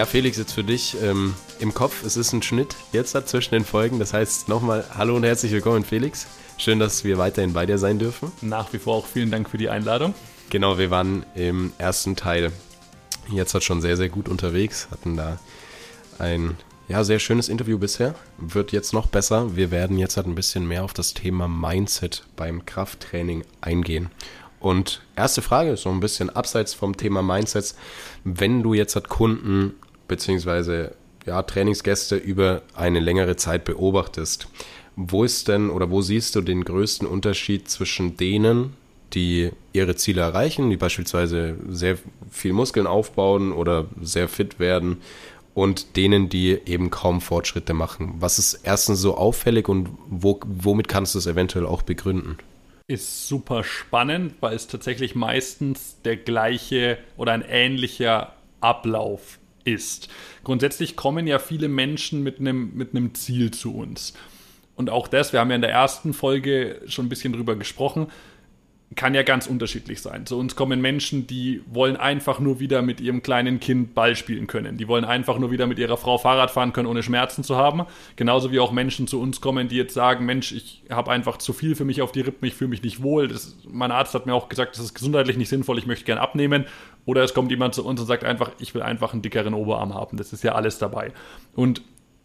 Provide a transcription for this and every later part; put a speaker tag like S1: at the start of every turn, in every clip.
S1: Ja, Felix, jetzt für dich ähm, im Kopf. Es ist ein Schnitt jetzt da zwischen den Folgen. Das heißt nochmal Hallo und herzlich willkommen, Felix. Schön, dass wir weiterhin bei dir sein dürfen.
S2: Nach wie vor auch vielen Dank für die Einladung.
S1: Genau, wir waren im ersten Teil jetzt hat schon sehr, sehr gut unterwegs. Hatten da ein ja, sehr schönes Interview bisher. Wird jetzt noch besser. Wir werden jetzt halt ein bisschen mehr auf das Thema Mindset beim Krafttraining eingehen. Und erste Frage ist so ein bisschen abseits vom Thema Mindsets. Wenn du jetzt halt Kunden beziehungsweise ja, Trainingsgäste über eine längere Zeit beobachtest, wo ist denn oder wo siehst du den größten Unterschied zwischen denen, die ihre Ziele erreichen, die beispielsweise sehr viel Muskeln aufbauen oder sehr fit werden und denen, die eben kaum Fortschritte machen? Was ist erstens so auffällig und wo, womit kannst du es eventuell auch begründen?
S2: ist super spannend, weil es tatsächlich meistens der gleiche oder ein ähnlicher Ablauf ist. Grundsätzlich kommen ja viele Menschen mit einem, mit einem Ziel zu uns. Und auch das, wir haben ja in der ersten Folge schon ein bisschen drüber gesprochen, kann ja ganz unterschiedlich sein. Zu uns kommen Menschen, die wollen einfach nur wieder mit ihrem kleinen Kind Ball spielen können. Die wollen einfach nur wieder mit ihrer Frau Fahrrad fahren können, ohne Schmerzen zu haben. Genauso wie auch Menschen zu uns kommen, die jetzt sagen, Mensch, ich habe einfach zu viel für mich auf die Rippen, ich fühle mich nicht wohl. Das, mein Arzt hat mir auch gesagt, das ist gesundheitlich nicht sinnvoll, ich möchte gern abnehmen. Oder es kommt jemand zu uns und sagt einfach, ich will einfach einen dickeren Oberarm haben. Das ist ja alles dabei. Und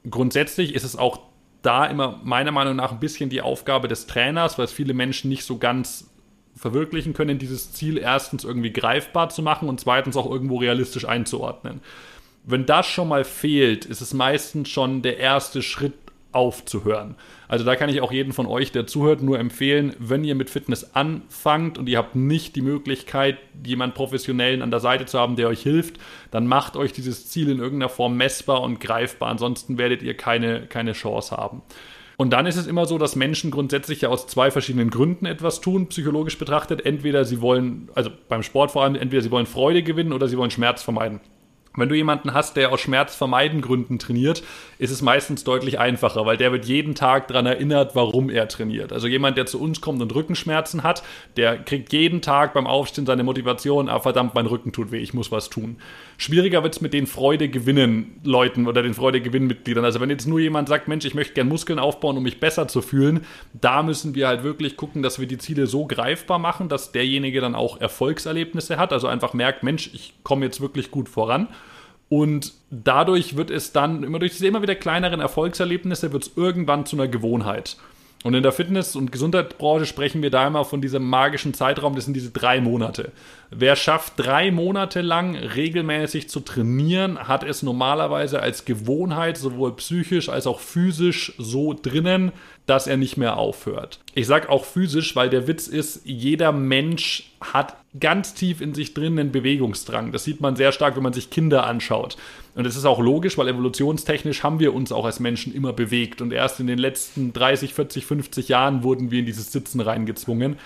S2: grundsätzlich ist es auch da immer meiner Meinung nach ein bisschen die Aufgabe des Trainers, weil es viele Menschen nicht so ganz verwirklichen können, dieses Ziel erstens irgendwie greifbar zu machen und zweitens auch irgendwo realistisch einzuordnen. Wenn das schon mal fehlt, ist es meistens schon der erste Schritt aufzuhören. Also da kann ich auch jeden von euch, der zuhört, nur empfehlen, wenn ihr mit Fitness anfangt und ihr habt nicht die Möglichkeit, jemanden professionellen an der Seite zu haben, der euch hilft, dann macht euch dieses Ziel in irgendeiner Form messbar und greifbar. Ansonsten werdet ihr keine, keine Chance haben. Und dann ist es immer so, dass Menschen grundsätzlich ja aus zwei verschiedenen Gründen etwas tun, psychologisch betrachtet. Entweder sie wollen, also beim Sport vor allem, entweder sie wollen Freude gewinnen oder sie wollen Schmerz vermeiden. Wenn du jemanden hast, der aus Schmerzvermeiden Gründen trainiert, ist es meistens deutlich einfacher, weil der wird jeden Tag daran erinnert, warum er trainiert. Also jemand, der zu uns kommt und Rückenschmerzen hat, der kriegt jeden Tag beim Aufstehen seine Motivation, ah verdammt, mein Rücken tut weh, ich muss was tun. Schwieriger wird es mit den Freude gewinnen Leuten oder den Freude gewinnen Mitgliedern. Also wenn jetzt nur jemand sagt, Mensch, ich möchte gern Muskeln aufbauen, um mich besser zu fühlen, da müssen wir halt wirklich gucken, dass wir die Ziele so greifbar machen, dass derjenige dann auch Erfolgserlebnisse hat, also einfach merkt, Mensch, ich komme jetzt wirklich gut voran. Und dadurch wird es dann, immer durch diese immer wieder kleineren Erfolgserlebnisse, wird es irgendwann zu einer Gewohnheit. Und in der Fitness- und Gesundheitsbranche sprechen wir da immer von diesem magischen Zeitraum, das sind diese drei Monate. Wer schafft, drei Monate lang regelmäßig zu trainieren, hat es normalerweise als Gewohnheit, sowohl psychisch als auch physisch, so drinnen, dass er nicht mehr aufhört. Ich sage auch physisch, weil der Witz ist, jeder Mensch hat ganz tief in sich drin einen Bewegungsdrang. Das sieht man sehr stark, wenn man sich Kinder anschaut. Und es ist auch logisch, weil evolutionstechnisch haben wir uns auch als Menschen immer bewegt. Und erst in den letzten 30, 40, 50 Jahren wurden wir in dieses Sitzen reingezwungen.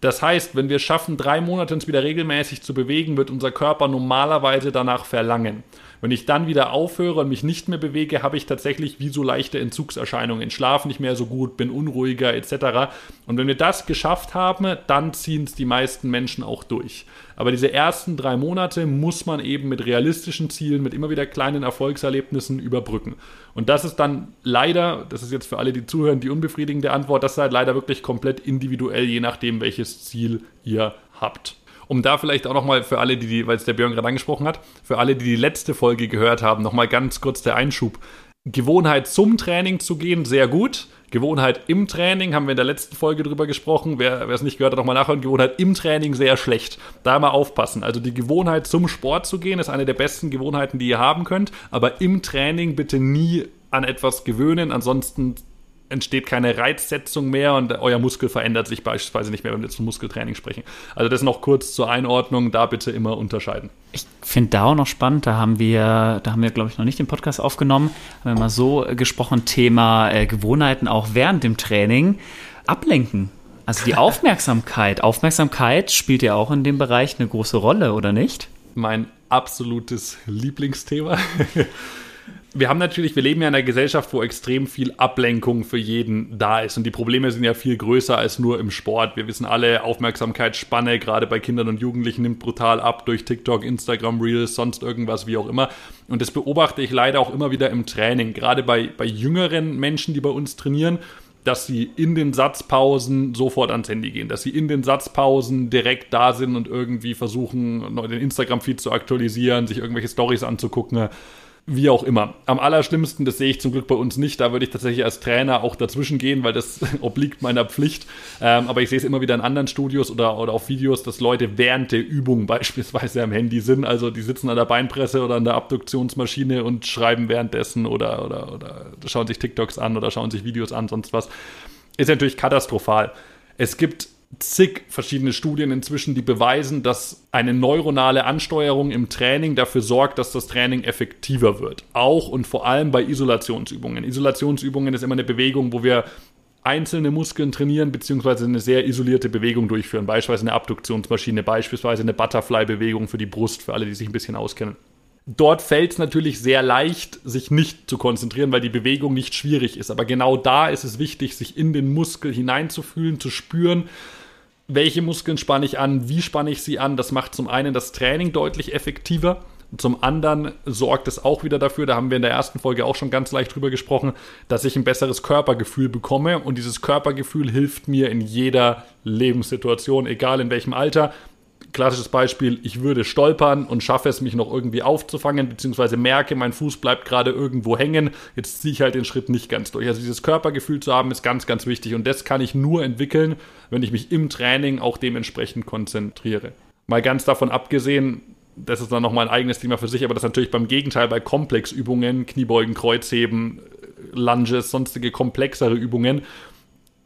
S2: Das heißt, wenn wir schaffen, drei Monate uns wieder regelmäßig zu bewegen, wird unser Körper normalerweise danach verlangen. Wenn ich dann wieder aufhöre und mich nicht mehr bewege, habe ich tatsächlich wie so leichte Entzugserscheinungen. Schlaf nicht mehr so gut, bin unruhiger etc. Und wenn wir das geschafft haben, dann ziehen es die meisten Menschen auch durch. Aber diese ersten drei Monate muss man eben mit realistischen Zielen, mit immer wieder kleinen Erfolgserlebnissen überbrücken. Und das ist dann leider, das ist jetzt für alle, die zuhören, die unbefriedigende Antwort, das ist halt leider wirklich komplett individuell, je nachdem, welches Ziel ihr habt um da vielleicht auch nochmal für alle, die, weil es der Björn gerade angesprochen hat, für alle, die die letzte Folge gehört haben, nochmal ganz kurz der Einschub. Gewohnheit zum Training zu gehen, sehr gut. Gewohnheit im Training, haben wir in der letzten Folge drüber gesprochen. Wer es nicht gehört hat, nochmal nachhören. Gewohnheit im Training sehr schlecht. Da mal aufpassen. Also die Gewohnheit zum Sport zu gehen, ist eine der besten Gewohnheiten, die ihr haben könnt. Aber im Training bitte nie an etwas gewöhnen. Ansonsten entsteht keine Reizsetzung mehr und euer Muskel verändert sich beispielsweise nicht mehr, wenn wir von Muskeltraining sprechen. Also das noch kurz zur Einordnung, da bitte immer unterscheiden.
S3: Ich finde da auch noch spannend, da haben wir, da haben wir, glaube ich, noch nicht den Podcast aufgenommen, haben wir mal so gesprochen, Thema äh, Gewohnheiten auch während dem Training. Ablenken. Also die Aufmerksamkeit. Aufmerksamkeit spielt ja auch in dem Bereich eine große Rolle, oder nicht?
S2: Mein absolutes Lieblingsthema. wir haben natürlich, wir leben ja in einer Gesellschaft, wo extrem viel Ablenkung für jeden da ist. Und die Probleme sind ja viel größer als nur im Sport. Wir wissen alle, Aufmerksamkeitsspanne, gerade bei Kindern und Jugendlichen, nimmt brutal ab durch TikTok, Instagram, Reels, sonst irgendwas, wie auch immer. Und das beobachte ich leider auch immer wieder im Training, gerade bei, bei jüngeren Menschen, die bei uns trainieren dass sie in den Satzpausen sofort ans Handy gehen, dass sie in den Satzpausen direkt da sind und irgendwie versuchen, den Instagram-Feed zu aktualisieren, sich irgendwelche Stories anzugucken wie auch immer. Am allerschlimmsten, das sehe ich zum Glück bei uns nicht, da würde ich tatsächlich als Trainer auch dazwischen gehen, weil das obliegt meiner Pflicht. Ähm, aber ich sehe es immer wieder in anderen Studios oder, oder auf Videos, dass Leute während der Übung beispielsweise am Handy sind. Also die sitzen an der Beinpresse oder an der Abduktionsmaschine und schreiben währenddessen oder, oder, oder schauen sich TikToks an oder schauen sich Videos an, sonst was. Ist natürlich katastrophal. Es gibt zig verschiedene Studien inzwischen, die beweisen, dass eine neuronale Ansteuerung im Training dafür sorgt, dass das Training effektiver wird. Auch und vor allem bei Isolationsübungen. Isolationsübungen ist immer eine Bewegung, wo wir einzelne Muskeln trainieren, beziehungsweise eine sehr isolierte Bewegung durchführen. Beispielsweise eine Abduktionsmaschine, beispielsweise eine Butterfly-Bewegung für die Brust, für alle, die sich ein bisschen auskennen. Dort fällt es natürlich sehr leicht, sich nicht zu konzentrieren, weil die Bewegung nicht schwierig ist. Aber genau da ist es wichtig, sich in den Muskel hineinzufühlen, zu spüren, welche Muskeln spanne ich an, wie spanne ich sie an. Das macht zum einen das Training deutlich effektiver. Zum anderen sorgt es auch wieder dafür, da haben wir in der ersten Folge auch schon ganz leicht drüber gesprochen, dass ich ein besseres Körpergefühl bekomme. Und dieses Körpergefühl hilft mir in jeder Lebenssituation, egal in welchem Alter klassisches Beispiel, ich würde stolpern und schaffe es, mich noch irgendwie aufzufangen, beziehungsweise merke, mein Fuß bleibt gerade irgendwo hängen. Jetzt ziehe ich halt den Schritt nicht ganz durch. Also dieses Körpergefühl zu haben, ist ganz, ganz wichtig. Und das kann ich nur entwickeln, wenn ich mich im Training auch dementsprechend konzentriere. Mal ganz davon abgesehen, das ist dann nochmal ein eigenes Thema für sich, aber das natürlich beim Gegenteil bei Komplexübungen, Kniebeugen, Kreuzheben, Lunges, sonstige komplexere Übungen,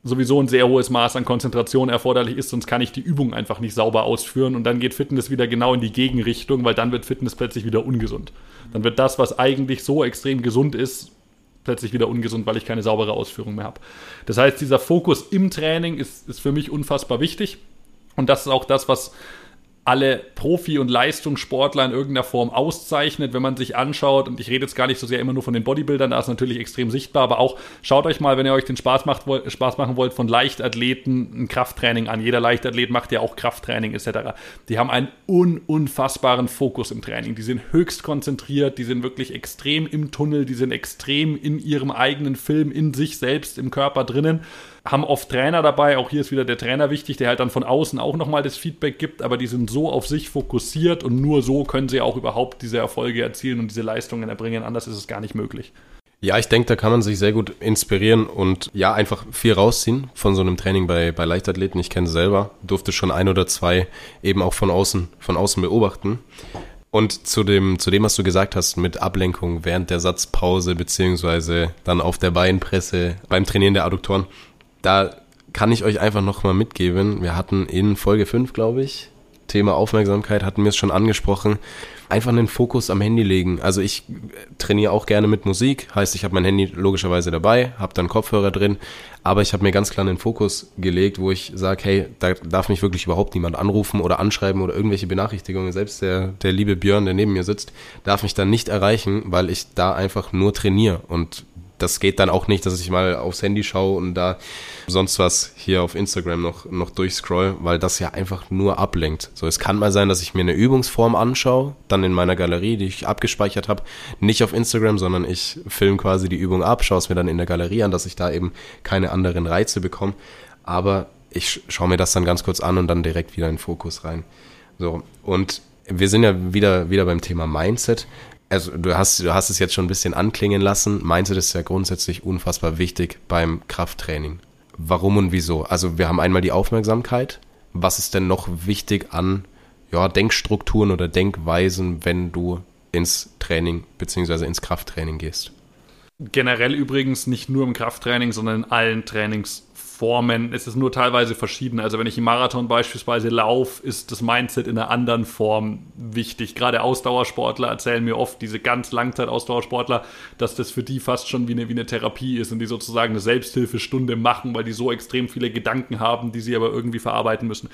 S2: sowieso ein sehr hohes Maß an Konzentration erforderlich ist, sonst kann ich die Übung einfach nicht sauber ausführen und dann geht Fitness wieder genau in die Gegenrichtung, weil dann wird Fitness plötzlich wieder ungesund. Dann wird das, was eigentlich so extrem gesund ist, plötzlich wieder ungesund, weil ich keine saubere Ausführung mehr habe. Das heißt, dieser Fokus im Training ist, ist für mich unfassbar wichtig und das ist auch das, was alle Profi- und Leistungssportler in irgendeiner Form auszeichnet, wenn man sich anschaut, und ich rede jetzt gar nicht so sehr immer nur von den Bodybuildern, da ist natürlich extrem sichtbar, aber auch schaut euch mal, wenn ihr euch den Spaß, macht, Spaß machen wollt, von Leichtathleten ein Krafttraining an. Jeder Leichtathlet macht ja auch Krafttraining etc. Die haben einen un unfassbaren Fokus im Training. Die sind höchst konzentriert, die sind wirklich extrem im Tunnel, die sind extrem in ihrem eigenen Film, in sich selbst, im Körper drinnen haben oft Trainer dabei, auch hier ist wieder der Trainer wichtig, der halt dann von außen auch nochmal das Feedback gibt, aber die sind so auf sich fokussiert und nur so können sie auch überhaupt diese Erfolge erzielen und diese Leistungen erbringen, anders ist es gar nicht möglich.
S1: Ja, ich denke, da kann man sich sehr gut inspirieren und ja, einfach viel rausziehen von so einem Training bei, bei Leichtathleten. Ich kenne selber, durfte schon ein oder zwei eben auch von außen, von außen beobachten. Und zu dem, zu dem, was du gesagt hast, mit Ablenkung während der Satzpause, beziehungsweise dann auf der Beinpresse beim Trainieren der Adduktoren, da kann ich euch einfach nochmal mitgeben. Wir hatten in Folge 5, glaube ich, Thema Aufmerksamkeit, hatten wir es schon angesprochen. Einfach einen Fokus am Handy legen. Also ich trainiere auch gerne mit Musik, heißt ich habe mein Handy logischerweise dabei, habe dann Kopfhörer drin, aber ich habe mir ganz klar einen Fokus gelegt, wo ich sage, hey, da darf mich wirklich überhaupt niemand anrufen oder anschreiben oder irgendwelche Benachrichtigungen. Selbst der, der liebe Björn, der neben mir sitzt, darf mich dann nicht erreichen, weil ich da einfach nur trainiere und das geht dann auch nicht, dass ich mal aufs Handy schaue und da sonst was hier auf Instagram noch, noch durchscroll, weil das ja einfach nur ablenkt. So, es kann mal sein, dass ich mir eine Übungsform anschaue, dann in meiner Galerie, die ich abgespeichert habe, nicht auf Instagram, sondern ich film quasi die Übung ab, schaue es mir dann in der Galerie an, dass ich da eben keine anderen Reize bekomme. Aber ich schaue mir das dann ganz kurz an und dann direkt wieder in den Fokus rein. So, und wir sind ja wieder, wieder beim Thema Mindset also du hast, du hast es jetzt schon ein bisschen anklingen lassen. Mindset ist ja grundsätzlich unfassbar wichtig beim Krafttraining. Warum und wieso? Also wir haben einmal die Aufmerksamkeit. Was ist denn noch wichtig an ja, Denkstrukturen oder Denkweisen, wenn du ins Training bzw. ins Krafttraining gehst?
S2: Generell übrigens nicht nur im Krafttraining, sondern in allen Trainings Formen. Es ist nur teilweise verschieden. Also wenn ich im Marathon beispielsweise laufe, ist das Mindset in einer anderen Form wichtig. Gerade Ausdauersportler erzählen mir oft, diese ganz Langzeit-Ausdauersportler, dass das für die fast schon wie eine, wie eine Therapie ist und die sozusagen eine Selbsthilfestunde machen, weil die so extrem viele Gedanken haben, die sie aber irgendwie verarbeiten müssen.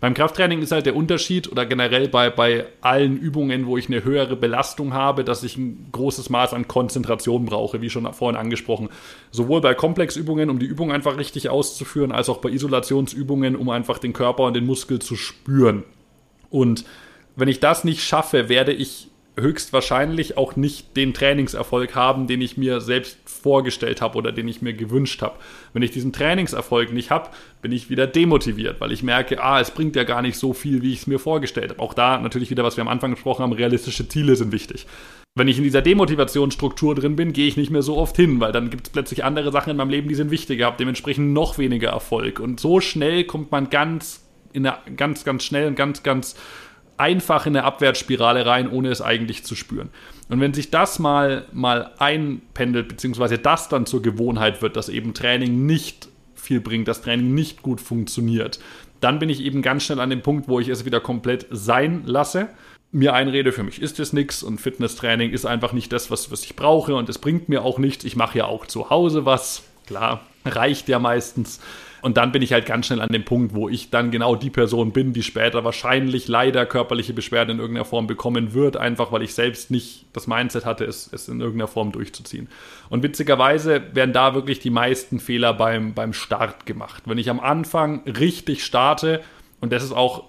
S2: Beim Krafttraining ist halt der Unterschied oder generell bei, bei allen Übungen, wo ich eine höhere Belastung habe, dass ich ein großes Maß an Konzentration brauche, wie schon vorhin angesprochen. Sowohl bei Komplexübungen, um die Übung einfach richtig auszuführen, als auch bei Isolationsübungen, um einfach den Körper und den Muskel zu spüren. Und wenn ich das nicht schaffe, werde ich höchstwahrscheinlich auch nicht den Trainingserfolg haben, den ich mir selbst vorgestellt habe oder den ich mir gewünscht habe. Wenn ich diesen Trainingserfolg nicht habe, bin ich wieder demotiviert, weil ich merke, ah, es bringt ja gar nicht so viel, wie ich es mir vorgestellt habe. Auch da natürlich wieder, was wir am Anfang gesprochen haben, realistische Ziele sind wichtig. Wenn ich in dieser Demotivationsstruktur drin bin, gehe ich nicht mehr so oft hin, weil dann gibt es plötzlich andere Sachen in meinem Leben, die sind wichtiger, habe dementsprechend noch weniger Erfolg. Und so schnell kommt man ganz, in eine, ganz, ganz schnell und ganz, ganz einfach in eine Abwärtsspirale rein, ohne es eigentlich zu spüren. Und wenn sich das mal, mal einpendelt, beziehungsweise das dann zur Gewohnheit wird, dass eben Training nicht viel bringt, dass Training nicht gut funktioniert, dann bin ich eben ganz schnell an dem Punkt, wo ich es wieder komplett sein lasse. Mir einrede, für mich ist es nichts und Fitnesstraining ist einfach nicht das, was, was ich brauche und es bringt mir auch nichts. Ich mache ja auch zu Hause was. Klar, reicht ja meistens. Und dann bin ich halt ganz schnell an dem Punkt, wo ich dann genau die Person bin, die später wahrscheinlich leider körperliche Beschwerden in irgendeiner Form bekommen wird, einfach weil ich selbst nicht das Mindset hatte, es, es in irgendeiner Form durchzuziehen. Und witzigerweise werden da wirklich die meisten Fehler beim, beim Start gemacht. Wenn ich am Anfang richtig starte, und das ist auch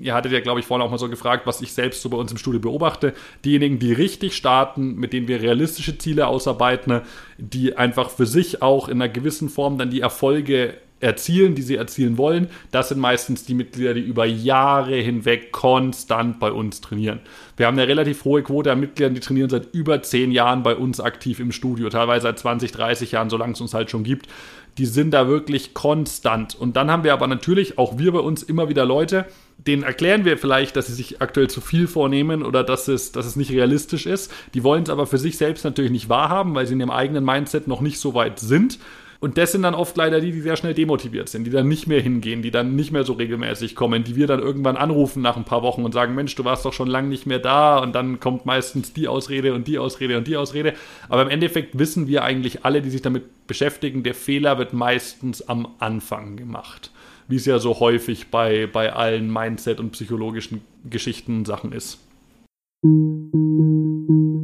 S2: ihr hattet ja, glaube ich, vorhin auch mal so gefragt, was ich selbst so bei uns im Studio beobachte. Diejenigen, die richtig starten, mit denen wir realistische Ziele ausarbeiten, die einfach für sich auch in einer gewissen Form dann die Erfolge erzielen, die sie erzielen wollen. Das sind meistens die Mitglieder, die über Jahre hinweg konstant bei uns trainieren. Wir haben eine relativ hohe Quote an Mitgliedern, die trainieren seit über zehn Jahren bei uns aktiv im Studio, teilweise seit 20, 30 Jahren, solange es uns halt schon gibt. Die sind da wirklich konstant. Und dann haben wir aber natürlich auch wir bei uns immer wieder Leute, denen erklären wir vielleicht, dass sie sich aktuell zu viel vornehmen oder dass es, dass es nicht realistisch ist. Die wollen es aber für sich selbst natürlich nicht wahrhaben, weil sie in ihrem eigenen Mindset noch nicht so weit sind. Und das sind dann oft leider die, die sehr schnell demotiviert sind, die dann nicht mehr hingehen, die dann nicht mehr so regelmäßig kommen, die wir dann irgendwann anrufen nach ein paar Wochen und sagen, Mensch, du warst doch schon lange nicht mehr da und dann kommt meistens die Ausrede und die Ausrede und die Ausrede. Aber im Endeffekt wissen wir eigentlich alle, die sich damit beschäftigen, der Fehler wird meistens am Anfang gemacht. Wie es ja so häufig bei, bei allen Mindset- und psychologischen Geschichten Sachen ist.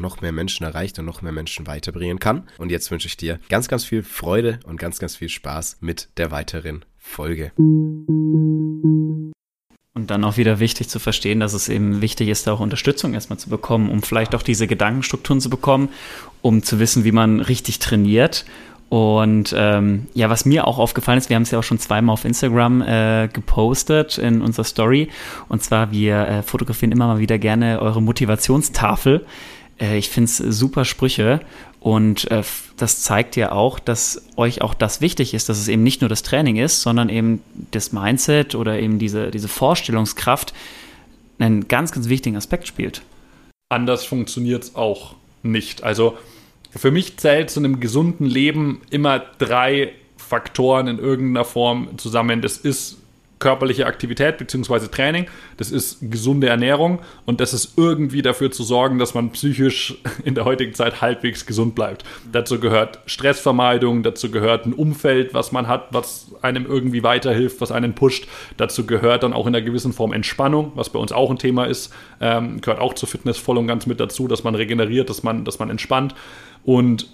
S1: noch noch mehr Menschen erreicht und noch mehr Menschen weiterbringen kann. Und jetzt wünsche ich dir ganz, ganz viel Freude und ganz, ganz viel Spaß mit der weiteren Folge.
S3: Und dann auch wieder wichtig zu verstehen, dass es eben wichtig ist, da auch Unterstützung erstmal zu bekommen, um vielleicht auch diese Gedankenstrukturen zu bekommen, um zu wissen, wie man richtig trainiert. Und ähm, ja, was mir auch aufgefallen ist, wir haben es ja auch schon zweimal auf Instagram äh, gepostet in unserer Story. Und zwar, wir äh, fotografieren immer mal wieder gerne eure Motivationstafel. Äh, ich finde es super Sprüche und äh, das zeigt ja auch, dass euch auch das wichtig ist, dass es eben nicht nur das Training ist, sondern eben das Mindset oder eben diese, diese Vorstellungskraft einen ganz, ganz wichtigen Aspekt spielt.
S2: Anders funktioniert es auch nicht. Also für mich zählt zu einem gesunden Leben immer drei Faktoren in irgendeiner Form zusammen. Das ist körperliche Aktivität bzw. Training, das ist gesunde Ernährung und das ist irgendwie dafür zu sorgen, dass man psychisch in der heutigen Zeit halbwegs gesund bleibt. Dazu gehört Stressvermeidung, dazu gehört ein Umfeld, was man hat, was einem irgendwie weiterhilft, was einen pusht. Dazu gehört dann auch in einer gewissen Form Entspannung, was bei uns auch ein Thema ist, ähm, gehört auch zur Fitness voll und ganz mit dazu, dass man regeneriert, dass man, dass man entspannt. Und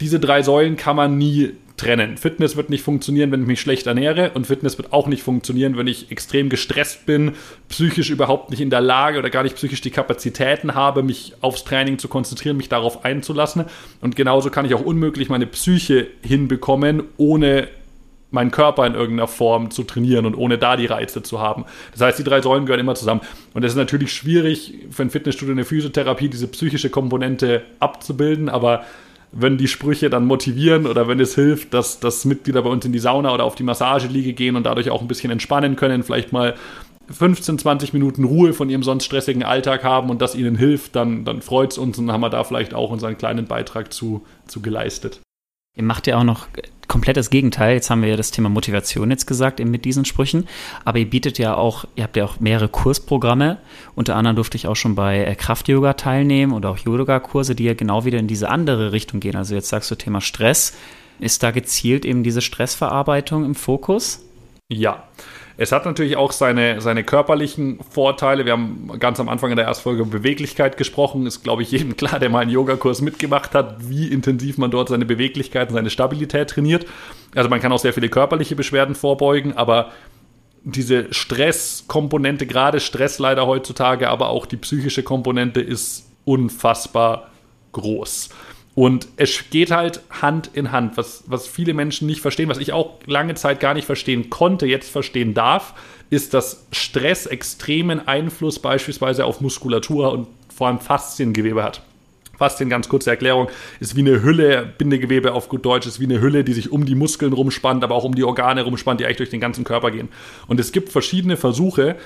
S2: diese drei Säulen kann man nie trennen. Fitness wird nicht funktionieren, wenn ich mich schlecht ernähre und Fitness wird auch nicht funktionieren, wenn ich extrem gestresst bin, psychisch überhaupt nicht in der Lage oder gar nicht psychisch die Kapazitäten habe, mich aufs Training zu konzentrieren, mich darauf einzulassen. Und genauso kann ich auch unmöglich meine Psyche hinbekommen, ohne meinen Körper in irgendeiner Form zu trainieren und ohne da die Reize zu haben. Das heißt, die drei Säulen gehören immer zusammen. Und es ist natürlich schwierig für ein Fitnessstudio, eine Physiotherapie, diese psychische Komponente abzubilden, aber wenn die Sprüche dann motivieren oder wenn es hilft, dass, dass Mitglieder bei uns in die Sauna oder auf die Massageliege gehen und dadurch auch ein bisschen entspannen können, vielleicht mal 15, 20 Minuten Ruhe von ihrem sonst stressigen Alltag haben und das ihnen hilft, dann, dann freut es uns und haben wir da vielleicht auch unseren kleinen Beitrag zu, zu geleistet.
S3: Ihr macht ja auch noch komplett das Gegenteil. Jetzt haben wir ja das Thema Motivation jetzt gesagt eben mit diesen Sprüchen. Aber ihr bietet ja auch, ihr habt ja auch mehrere Kursprogramme. Unter anderem durfte ich auch schon bei äh, Kraft-Yoga teilnehmen oder auch Yoga-Kurse, die ja genau wieder in diese andere Richtung gehen. Also jetzt sagst du Thema Stress. Ist da gezielt eben diese Stressverarbeitung im Fokus?
S2: Ja. Es hat natürlich auch seine, seine körperlichen Vorteile. Wir haben ganz am Anfang in der ersten Folge über Beweglichkeit gesprochen. Ist, glaube ich, jedem klar, der mal einen Yogakurs mitgemacht hat, wie intensiv man dort seine Beweglichkeit und seine Stabilität trainiert. Also man kann auch sehr viele körperliche Beschwerden vorbeugen, aber diese Stresskomponente, gerade Stress leider heutzutage, aber auch die psychische Komponente ist unfassbar groß. Und es geht halt Hand in Hand, was, was viele Menschen nicht verstehen, was ich auch lange Zeit gar nicht verstehen konnte, jetzt verstehen darf, ist, dass Stress extremen Einfluss beispielsweise auf Muskulatur und vor allem Fasziengewebe hat. Faszien, ganz kurze Erklärung, ist wie eine Hülle, Bindegewebe auf gut Deutsch, ist wie eine Hülle, die sich um die Muskeln rumspannt, aber auch um die Organe rumspannt, die eigentlich durch den ganzen Körper gehen. Und es gibt verschiedene Versuche,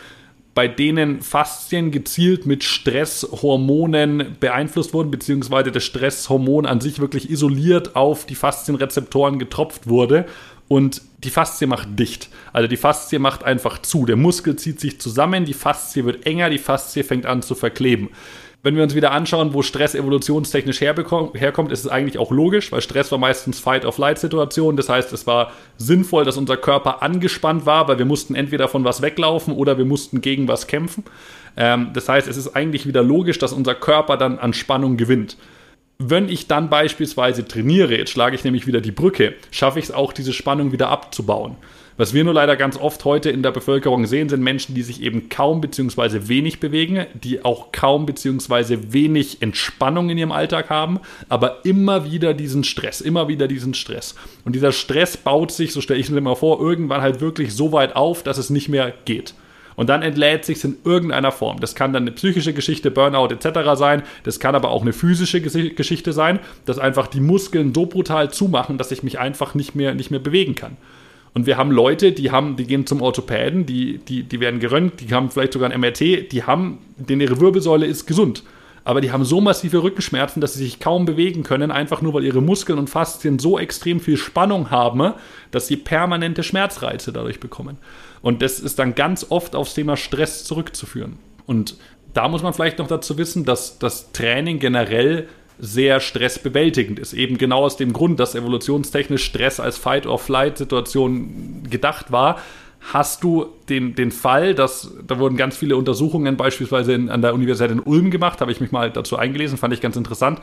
S2: bei denen Faszien gezielt mit Stresshormonen beeinflusst wurden, beziehungsweise das Stresshormon an sich wirklich isoliert auf die Faszienrezeptoren getropft wurde und die Faszie macht dicht. Also die Faszie macht einfach zu. Der Muskel zieht sich zusammen, die Faszie wird enger, die Faszie fängt an zu verkleben. Wenn wir uns wieder anschauen, wo Stress evolutionstechnisch herkommt, ist es eigentlich auch logisch, weil Stress war meistens Fight-of-Flight-Situationen. Das heißt, es war sinnvoll, dass unser Körper angespannt war, weil wir mussten entweder von was weglaufen oder wir mussten gegen was kämpfen. Ähm, das heißt, es ist eigentlich wieder logisch, dass unser Körper dann an Spannung gewinnt. Wenn ich dann beispielsweise trainiere, jetzt schlage ich nämlich wieder die Brücke, schaffe ich es auch, diese Spannung wieder abzubauen. Was wir nur leider ganz oft heute in der Bevölkerung sehen, sind Menschen, die sich eben kaum bzw. wenig bewegen, die auch kaum bzw. wenig Entspannung in ihrem Alltag haben, aber immer wieder diesen Stress, immer wieder diesen Stress. Und dieser Stress baut sich, so stelle ich es mir mal vor, irgendwann halt wirklich so weit auf, dass es nicht mehr geht. Und dann entlädt sich in irgendeiner Form. Das kann dann eine psychische Geschichte, Burnout etc. sein. Das kann aber auch eine physische Geschichte sein, dass einfach die Muskeln so brutal zumachen, dass ich mich einfach nicht mehr, nicht mehr bewegen kann. Und wir haben Leute, die haben, die gehen zum Orthopäden, die, die, die werden geröntgt, die haben vielleicht sogar ein MRT, die haben, denn ihre Wirbelsäule ist gesund. Aber die haben so massive Rückenschmerzen, dass sie sich kaum bewegen können, einfach nur weil ihre Muskeln und Faszien so extrem viel Spannung haben, dass sie permanente Schmerzreize dadurch bekommen. Und das ist dann ganz oft aufs Thema Stress zurückzuführen. Und da muss man vielleicht noch dazu wissen, dass das Training generell sehr stressbewältigend ist. Eben genau aus dem Grund, dass evolutionstechnisch Stress als Fight-or-Flight-Situation gedacht war, hast du den, den Fall, dass da wurden ganz viele Untersuchungen beispielsweise in, an der Universität in Ulm gemacht, habe ich mich mal dazu eingelesen, fand ich ganz interessant.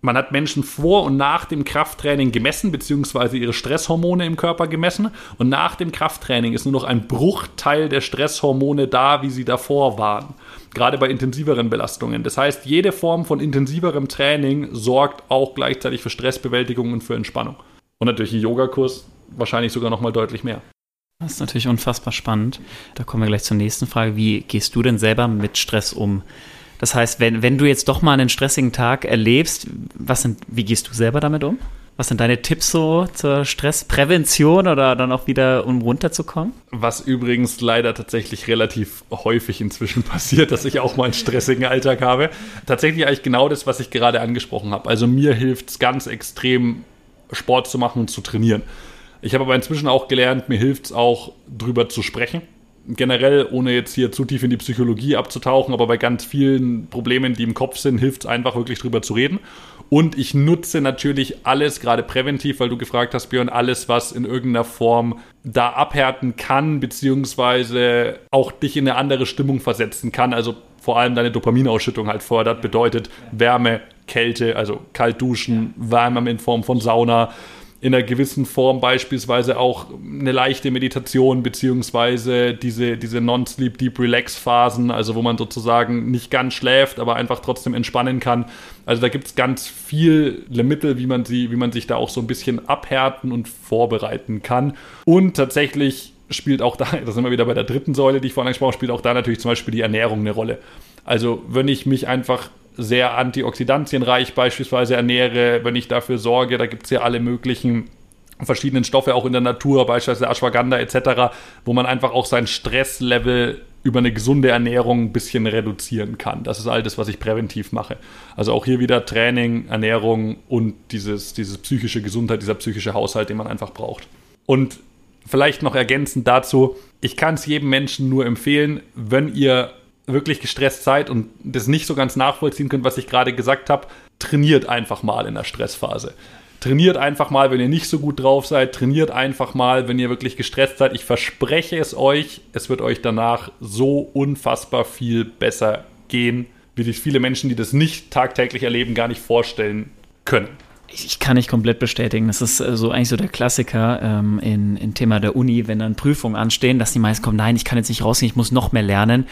S2: Man hat Menschen vor und nach dem Krafttraining gemessen, beziehungsweise ihre Stresshormone im Körper gemessen. Und nach dem Krafttraining ist nur noch ein Bruchteil der Stresshormone da, wie sie davor waren gerade bei intensiveren Belastungen. Das heißt, jede Form von intensiverem Training sorgt auch gleichzeitig für Stressbewältigung und für Entspannung. Und natürlich ein Yogakurs wahrscheinlich sogar noch mal deutlich mehr.
S3: Das ist natürlich unfassbar spannend. Da kommen wir gleich zur nächsten Frage. Wie gehst du denn selber mit Stress um? Das heißt, wenn, wenn du jetzt doch mal einen stressigen Tag erlebst, was sind, wie gehst du selber damit um? Was sind deine Tipps so zur Stressprävention oder dann auch wieder, um runterzukommen?
S2: Was übrigens leider tatsächlich relativ häufig inzwischen passiert, dass ich auch mal einen stressigen Alltag habe. Tatsächlich eigentlich genau das, was ich gerade angesprochen habe. Also mir hilft es ganz extrem, Sport zu machen und zu trainieren. Ich habe aber inzwischen auch gelernt, mir hilft es auch, drüber zu sprechen generell, ohne jetzt hier zu tief in die Psychologie abzutauchen, aber bei ganz vielen Problemen, die im Kopf sind, hilft es einfach wirklich drüber zu reden. Und ich nutze natürlich alles, gerade präventiv, weil du gefragt hast, Björn, alles, was in irgendeiner Form da abhärten kann, beziehungsweise auch dich in eine andere Stimmung versetzen kann. Also vor allem deine Dopaminausschüttung halt fördert, bedeutet Wärme, Kälte, also kalt duschen, Wärme in Form von Sauna, in einer gewissen Form beispielsweise auch eine leichte Meditation beziehungsweise diese, diese Non-Sleep Deep Relax Phasen, also wo man sozusagen nicht ganz schläft, aber einfach trotzdem entspannen kann. Also da gibt es ganz viele Mittel, wie man, sie, wie man sich da auch so ein bisschen abhärten und vorbereiten kann. Und tatsächlich spielt auch da, da sind wir wieder bei der dritten Säule, die ich vorhin angesprochen habe, spielt auch da natürlich zum Beispiel die Ernährung eine Rolle. Also wenn ich mich einfach sehr antioxidantienreich beispielsweise ernähre, wenn ich dafür sorge, da gibt es ja alle möglichen verschiedenen Stoffe auch in der Natur, beispielsweise Ashwagandha etc., wo man einfach auch sein Stresslevel über eine gesunde Ernährung ein bisschen reduzieren kann. Das ist all das, was ich präventiv mache. Also auch hier wieder Training, Ernährung und dieses, dieses psychische Gesundheit, dieser psychische Haushalt, den man einfach braucht. Und vielleicht noch ergänzend dazu, ich kann es jedem Menschen nur empfehlen, wenn ihr wirklich gestresst seid und das nicht so ganz nachvollziehen könnt, was ich gerade gesagt habe, trainiert einfach mal in der Stressphase. Trainiert einfach mal, wenn ihr nicht so gut drauf seid. Trainiert einfach mal, wenn ihr wirklich gestresst seid. Ich verspreche es euch, es wird euch danach so unfassbar viel besser gehen, wie sich viele Menschen, die das nicht tagtäglich erleben, gar nicht vorstellen können
S3: ich kann nicht komplett bestätigen. Das ist äh, so eigentlich so der Klassiker ähm, in, in Thema der Uni, wenn dann Prüfungen anstehen, dass die meisten kommen, nein, ich kann jetzt nicht rausgehen, ich muss noch mehr lernen.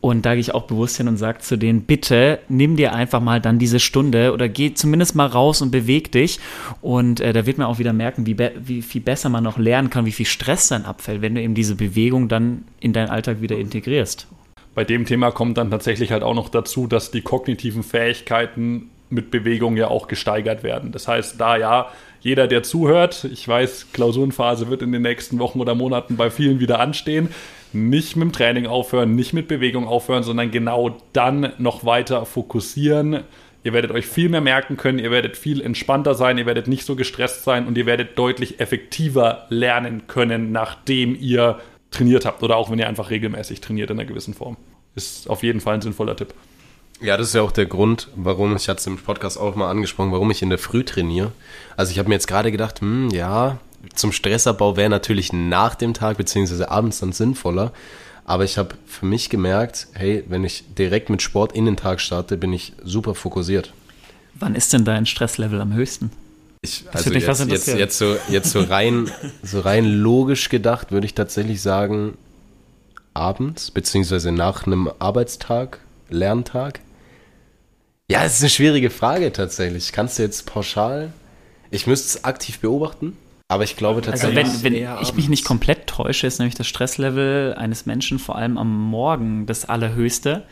S3: Und da gehe ich auch bewusst hin und sage zu denen, bitte nimm dir einfach mal dann diese Stunde oder geh zumindest mal raus und beweg dich. Und äh, da wird man auch wieder merken, wie, wie viel besser man noch lernen kann, wie viel Stress dann abfällt, wenn du eben diese Bewegung dann in deinen Alltag wieder integrierst.
S2: Bei dem Thema kommt dann tatsächlich halt auch noch dazu, dass die kognitiven Fähigkeiten mit Bewegung ja auch gesteigert werden. Das heißt, da ja jeder, der zuhört, ich weiß, Klausurenphase wird in den nächsten Wochen oder Monaten bei vielen wieder anstehen, nicht mit dem Training aufhören, nicht mit Bewegung aufhören, sondern genau dann noch weiter fokussieren. Ihr werdet euch viel mehr merken können, ihr werdet viel entspannter sein, ihr werdet nicht so gestresst sein und ihr werdet deutlich effektiver lernen können, nachdem ihr trainiert habt oder auch wenn ihr einfach regelmäßig trainiert in einer gewissen Form. Ist auf jeden Fall ein sinnvoller Tipp.
S1: Ja, das ist ja auch der Grund, warum, ich hatte es im Podcast auch mal angesprochen, warum ich in der Früh trainiere. Also ich habe mir jetzt gerade gedacht, hm, ja, zum Stressabbau wäre natürlich nach dem Tag beziehungsweise abends dann sinnvoller. Aber ich habe für mich gemerkt, hey, wenn ich direkt mit Sport in den Tag starte, bin ich super fokussiert.
S3: Wann ist denn dein Stresslevel am höchsten?
S1: Ich, also jetzt, jetzt, jetzt, so, jetzt so rein, so rein logisch gedacht, würde ich tatsächlich sagen, abends, beziehungsweise nach einem Arbeitstag, Lerntag. Ja, es ist eine schwierige Frage tatsächlich. Kannst du jetzt pauschal? Ich müsste es aktiv beobachten, aber ich glaube also tatsächlich.
S3: Also wenn, wenn ich mich nicht komplett täusche, ist nämlich das Stresslevel eines Menschen vor allem am Morgen das allerhöchste,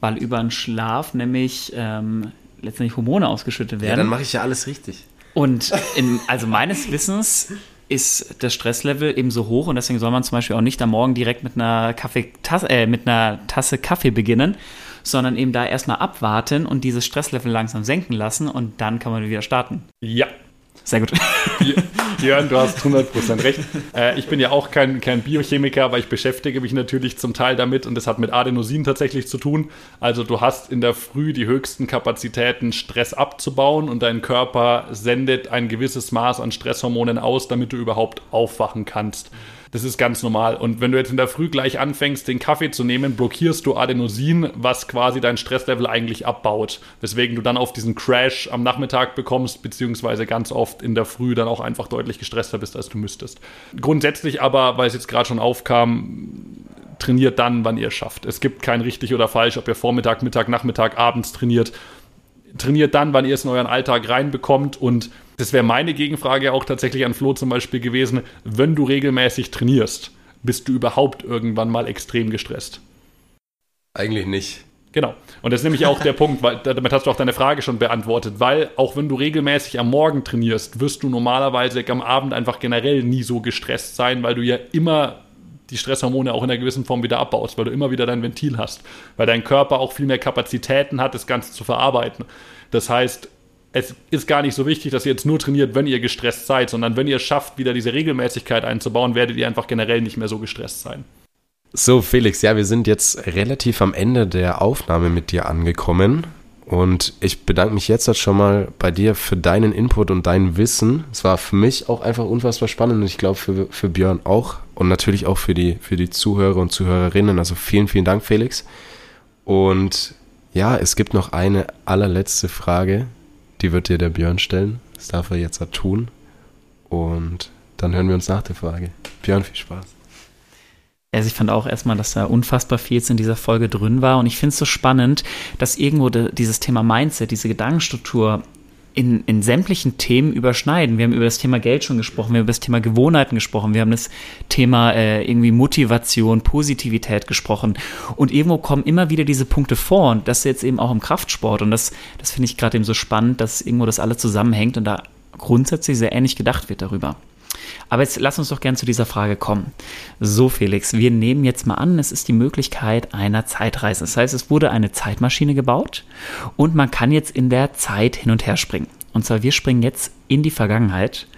S3: weil über den Schlaf nämlich ähm, letztendlich Hormone ausgeschüttet werden. Ja,
S1: dann mache ich ja alles richtig.
S3: Und in, also meines Wissens ist das Stresslevel eben so hoch und deswegen soll man zum Beispiel auch nicht am Morgen direkt mit einer, Kaffeetasse, äh, mit einer Tasse Kaffee beginnen, sondern eben da erstmal abwarten und dieses Stresslevel langsam senken lassen und dann kann man wieder starten.
S2: Ja.
S3: Sehr gut.
S2: Jörn, du hast 100% recht. Äh, ich bin ja auch kein, kein Biochemiker, aber ich beschäftige mich natürlich zum Teil damit und das hat mit Adenosin tatsächlich zu tun. Also du hast in der Früh die höchsten Kapazitäten, Stress abzubauen und dein Körper sendet ein gewisses Maß an Stresshormonen aus, damit du überhaupt aufwachen kannst. Das ist ganz normal. Und wenn du jetzt in der Früh gleich anfängst, den Kaffee zu nehmen, blockierst du Adenosin, was quasi dein Stresslevel eigentlich abbaut. Weswegen du dann auf diesen Crash am Nachmittag bekommst, beziehungsweise ganz oft in der Früh dann auch einfach deutlich gestresster bist, als du müsstest. Grundsätzlich aber, weil es jetzt gerade schon aufkam, trainiert dann, wann ihr es schafft. Es gibt kein richtig oder falsch, ob ihr Vormittag, Mittag, Nachmittag, abends trainiert. Trainiert dann, wann ihr es in euren Alltag reinbekommt und das wäre meine Gegenfrage auch tatsächlich an Flo zum Beispiel gewesen, wenn du regelmäßig trainierst, bist du überhaupt irgendwann mal extrem gestresst?
S1: Eigentlich nicht.
S2: Genau. Und das ist nämlich auch der Punkt, weil damit hast du auch deine Frage schon beantwortet, weil auch wenn du regelmäßig am Morgen trainierst, wirst du normalerweise am Abend einfach generell nie so gestresst sein, weil du ja immer die Stresshormone auch in einer gewissen Form wieder abbaust, weil du immer wieder dein Ventil hast, weil dein Körper auch viel mehr Kapazitäten hat, das Ganze zu verarbeiten. Das heißt, es ist gar nicht so wichtig, dass ihr jetzt nur trainiert, wenn ihr gestresst seid, sondern wenn ihr es schafft, wieder diese Regelmäßigkeit einzubauen, werdet ihr einfach generell nicht mehr so gestresst sein.
S1: So, Felix, ja, wir sind jetzt relativ am Ende der Aufnahme mit dir angekommen. Und ich bedanke mich jetzt halt schon mal bei dir für deinen Input und dein Wissen. Es war für mich auch einfach unfassbar spannend und ich glaube für, für Björn auch und natürlich auch für die, für die Zuhörer und Zuhörerinnen. Also vielen, vielen Dank, Felix. Und ja, es gibt noch eine allerletzte Frage, die wird dir der Björn stellen. Das darf er jetzt tun. Und dann hören wir uns nach der Frage. Björn, viel Spaß.
S3: Also ich fand auch erstmal, dass da unfassbar viel in dieser Folge drin war. Und ich finde es so spannend, dass irgendwo de, dieses Thema Mindset, diese Gedankenstruktur in, in sämtlichen Themen überschneiden. Wir haben über das Thema Geld schon gesprochen, wir haben über das Thema Gewohnheiten gesprochen, wir haben das Thema äh, irgendwie Motivation, Positivität gesprochen. Und irgendwo kommen immer wieder diese Punkte vor und das jetzt eben auch im Kraftsport. Und das, das finde ich gerade eben so spannend, dass irgendwo das alles zusammenhängt und da grundsätzlich sehr ähnlich gedacht wird darüber. Aber jetzt lass uns doch gern zu dieser Frage kommen. So, Felix, wir nehmen jetzt mal an, es ist die Möglichkeit einer Zeitreise. Das heißt, es wurde eine Zeitmaschine gebaut und man kann jetzt in der Zeit hin und her springen. Und zwar, wir springen jetzt in die Vergangenheit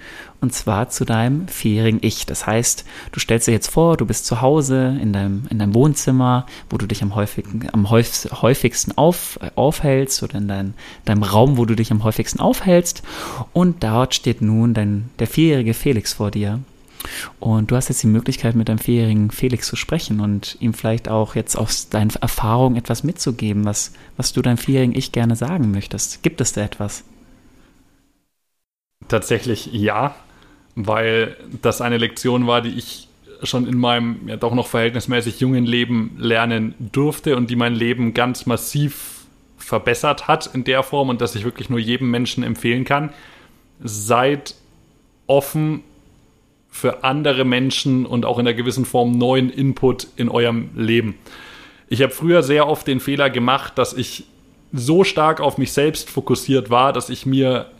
S3: und zwar zu deinem vierjährigen Ich. Das heißt, du stellst dir jetzt vor, du bist zu Hause in deinem, in deinem Wohnzimmer, wo du dich am, häufigsten, am häufigsten auf, aufhältst oder in dein, deinem Raum, wo du dich am häufigsten aufhältst. Und dort steht nun dein, der vierjährige Felix vor dir. Und du hast jetzt die Möglichkeit, mit deinem vierjährigen Felix zu sprechen und ihm vielleicht auch jetzt aus deinen Erfahrungen etwas mitzugeben, was, was du deinem vierjährigen Ich gerne sagen möchtest. Gibt es da etwas?
S2: Tatsächlich ja weil das eine Lektion war, die ich schon in meinem ja doch noch verhältnismäßig jungen Leben lernen durfte und die mein Leben ganz massiv verbessert hat in der Form und dass ich wirklich nur jedem Menschen empfehlen kann. Seid offen für andere Menschen und auch in einer gewissen Form neuen Input in eurem Leben. Ich habe früher sehr oft den Fehler gemacht, dass ich so stark auf mich selbst fokussiert war, dass ich mir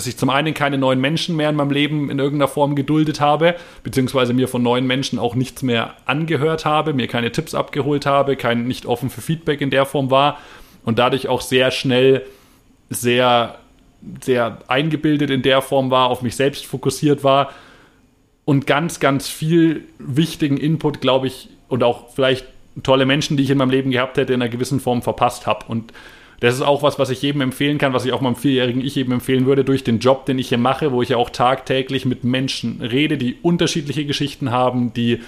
S2: dass ich zum einen keine neuen Menschen mehr in meinem Leben in irgendeiner Form geduldet habe, beziehungsweise mir von neuen Menschen auch nichts mehr angehört habe, mir keine Tipps abgeholt habe, kein nicht offen für Feedback in der Form war und dadurch auch sehr schnell sehr sehr eingebildet in der Form war, auf mich selbst fokussiert war und ganz ganz viel wichtigen Input, glaube ich, und auch vielleicht tolle Menschen, die ich in meinem Leben gehabt hätte, in einer gewissen Form verpasst habe und das ist auch was, was ich jedem empfehlen kann, was ich auch meinem vierjährigen Ich eben empfehlen würde, durch den Job, den ich hier mache, wo ich ja auch tagtäglich mit Menschen rede, die unterschiedliche Geschichten haben, die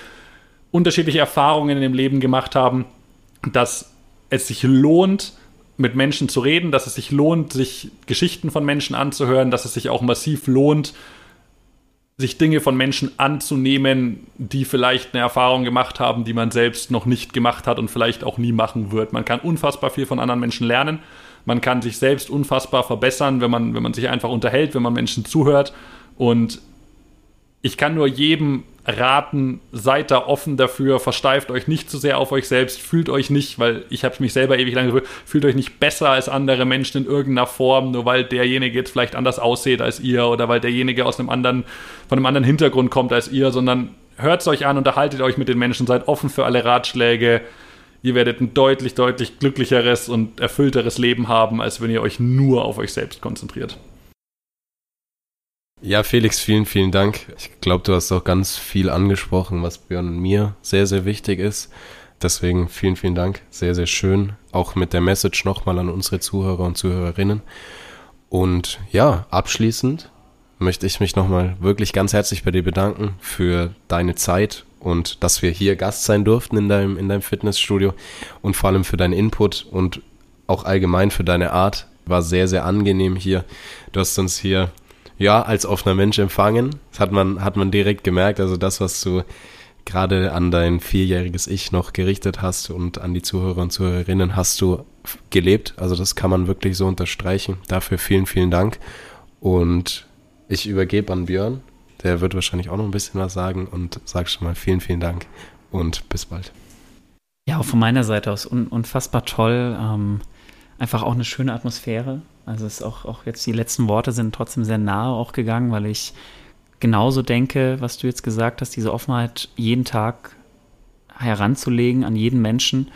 S2: unterschiedliche Erfahrungen in dem Leben gemacht haben, dass es sich lohnt, mit Menschen zu reden, dass es sich lohnt, sich Geschichten von Menschen anzuhören, dass es sich auch massiv lohnt, sich Dinge von Menschen anzunehmen, die vielleicht eine Erfahrung gemacht haben, die man selbst noch nicht gemacht hat und vielleicht auch nie machen wird. Man kann unfassbar viel von anderen Menschen lernen. Man kann sich selbst unfassbar verbessern, wenn man, wenn man sich einfach unterhält, wenn man Menschen zuhört. Und ich kann nur jedem raten, seid da offen dafür, versteift euch nicht zu sehr auf euch selbst, fühlt euch nicht, weil ich habe mich selber ewig lange gefühlt, fühlt euch nicht besser als andere Menschen in irgendeiner Form, nur weil derjenige jetzt vielleicht anders aussieht als ihr oder weil derjenige aus einem anderen, von einem anderen Hintergrund kommt als ihr, sondern hört es euch an, unterhaltet euch mit den Menschen, seid offen für alle Ratschläge. Ihr werdet ein deutlich, deutlich glücklicheres und erfüllteres Leben haben, als wenn ihr euch nur auf euch selbst konzentriert.
S1: Ja, Felix, vielen, vielen Dank. Ich glaube, du hast auch ganz viel angesprochen, was Björn und mir sehr, sehr wichtig ist. Deswegen vielen, vielen Dank. Sehr, sehr schön. Auch mit der Message nochmal an unsere Zuhörer und Zuhörerinnen. Und ja, abschließend möchte ich mich nochmal wirklich ganz herzlich bei dir bedanken für deine Zeit und dass wir hier Gast sein durften in deinem, in deinem Fitnessstudio und vor allem für deinen Input und auch allgemein für deine Art. War sehr, sehr angenehm hier. Du hast uns hier ja, als offener Mensch empfangen. Das hat man, hat man direkt gemerkt. Also das, was du gerade an dein vierjähriges Ich noch gerichtet hast und an die Zuhörer und Zuhörerinnen hast du gelebt. Also das kann man wirklich so unterstreichen. Dafür vielen, vielen Dank. Und ich übergebe an Björn. Der wird wahrscheinlich auch noch ein bisschen was sagen und sag schon mal vielen, vielen Dank und bis bald.
S3: Ja, auch von meiner Seite aus un unfassbar toll. Ähm, einfach auch eine schöne Atmosphäre. Also es ist auch, auch jetzt die letzten Worte sind trotzdem sehr nahe auch gegangen, weil ich genauso denke, was du jetzt gesagt hast, diese Offenheit jeden Tag heranzulegen an jeden Menschen.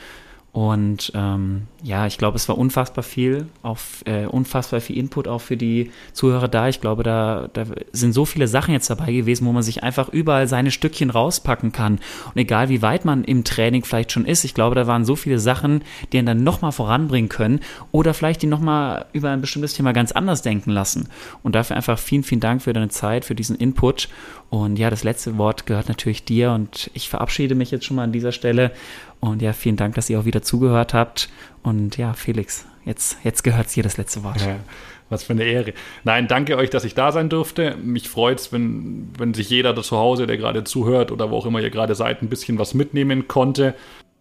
S3: Und ähm, ja, ich glaube, es war unfassbar viel, auf, äh, unfassbar viel Input auch für die Zuhörer da. Ich glaube, da, da sind so viele Sachen jetzt dabei gewesen, wo man sich einfach überall seine Stückchen rauspacken kann. Und egal wie weit man im Training vielleicht schon ist, ich glaube, da waren so viele Sachen, die einen dann nochmal voranbringen können oder vielleicht die nochmal über ein bestimmtes Thema ganz anders denken lassen. Und dafür einfach vielen, vielen Dank für deine Zeit, für diesen Input. Und ja, das letzte Wort gehört natürlich dir und ich verabschiede mich jetzt schon mal an dieser Stelle und ja, vielen Dank, dass ihr auch wieder zugehört habt. Und ja, Felix, jetzt, jetzt gehört dir das letzte Wort. Ja.
S2: Was für eine Ehre. Nein, danke euch, dass ich da sein durfte. Mich freut es, wenn, wenn sich jeder da zu Hause, der gerade zuhört oder wo auch immer ihr gerade seid, ein bisschen was mitnehmen konnte.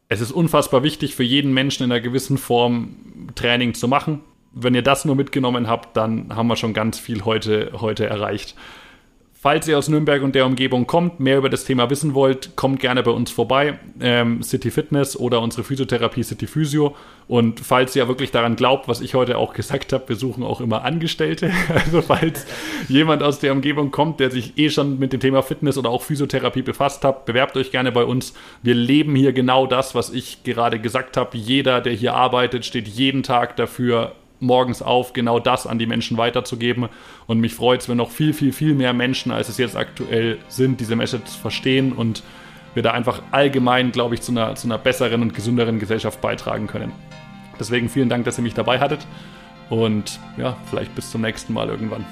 S2: Es ist unfassbar wichtig für jeden Menschen in einer gewissen Form Training zu machen. Wenn ihr das nur mitgenommen habt, dann haben wir schon ganz viel heute, heute erreicht. Falls ihr aus Nürnberg und der Umgebung kommt, mehr über das Thema wissen wollt, kommt gerne bei uns vorbei. Ähm, City Fitness oder unsere Physiotherapie City Physio. Und falls ihr wirklich daran glaubt, was ich heute auch gesagt habe, wir suchen auch immer Angestellte. Also falls jemand aus der Umgebung kommt, der sich eh schon mit dem Thema Fitness oder auch Physiotherapie befasst hat, bewerbt euch gerne bei uns. Wir leben hier genau das, was ich gerade gesagt habe. Jeder, der hier arbeitet, steht jeden Tag dafür, morgens auf, genau das an die Menschen weiterzugeben. Und mich freut es, wenn noch viel, viel, viel mehr Menschen, als es jetzt aktuell sind, diese Message verstehen und wir da einfach allgemein, glaube ich, zu einer, zu einer besseren und gesünderen Gesellschaft beitragen können. Deswegen vielen Dank, dass ihr mich dabei hattet und ja, vielleicht bis zum nächsten Mal irgendwann.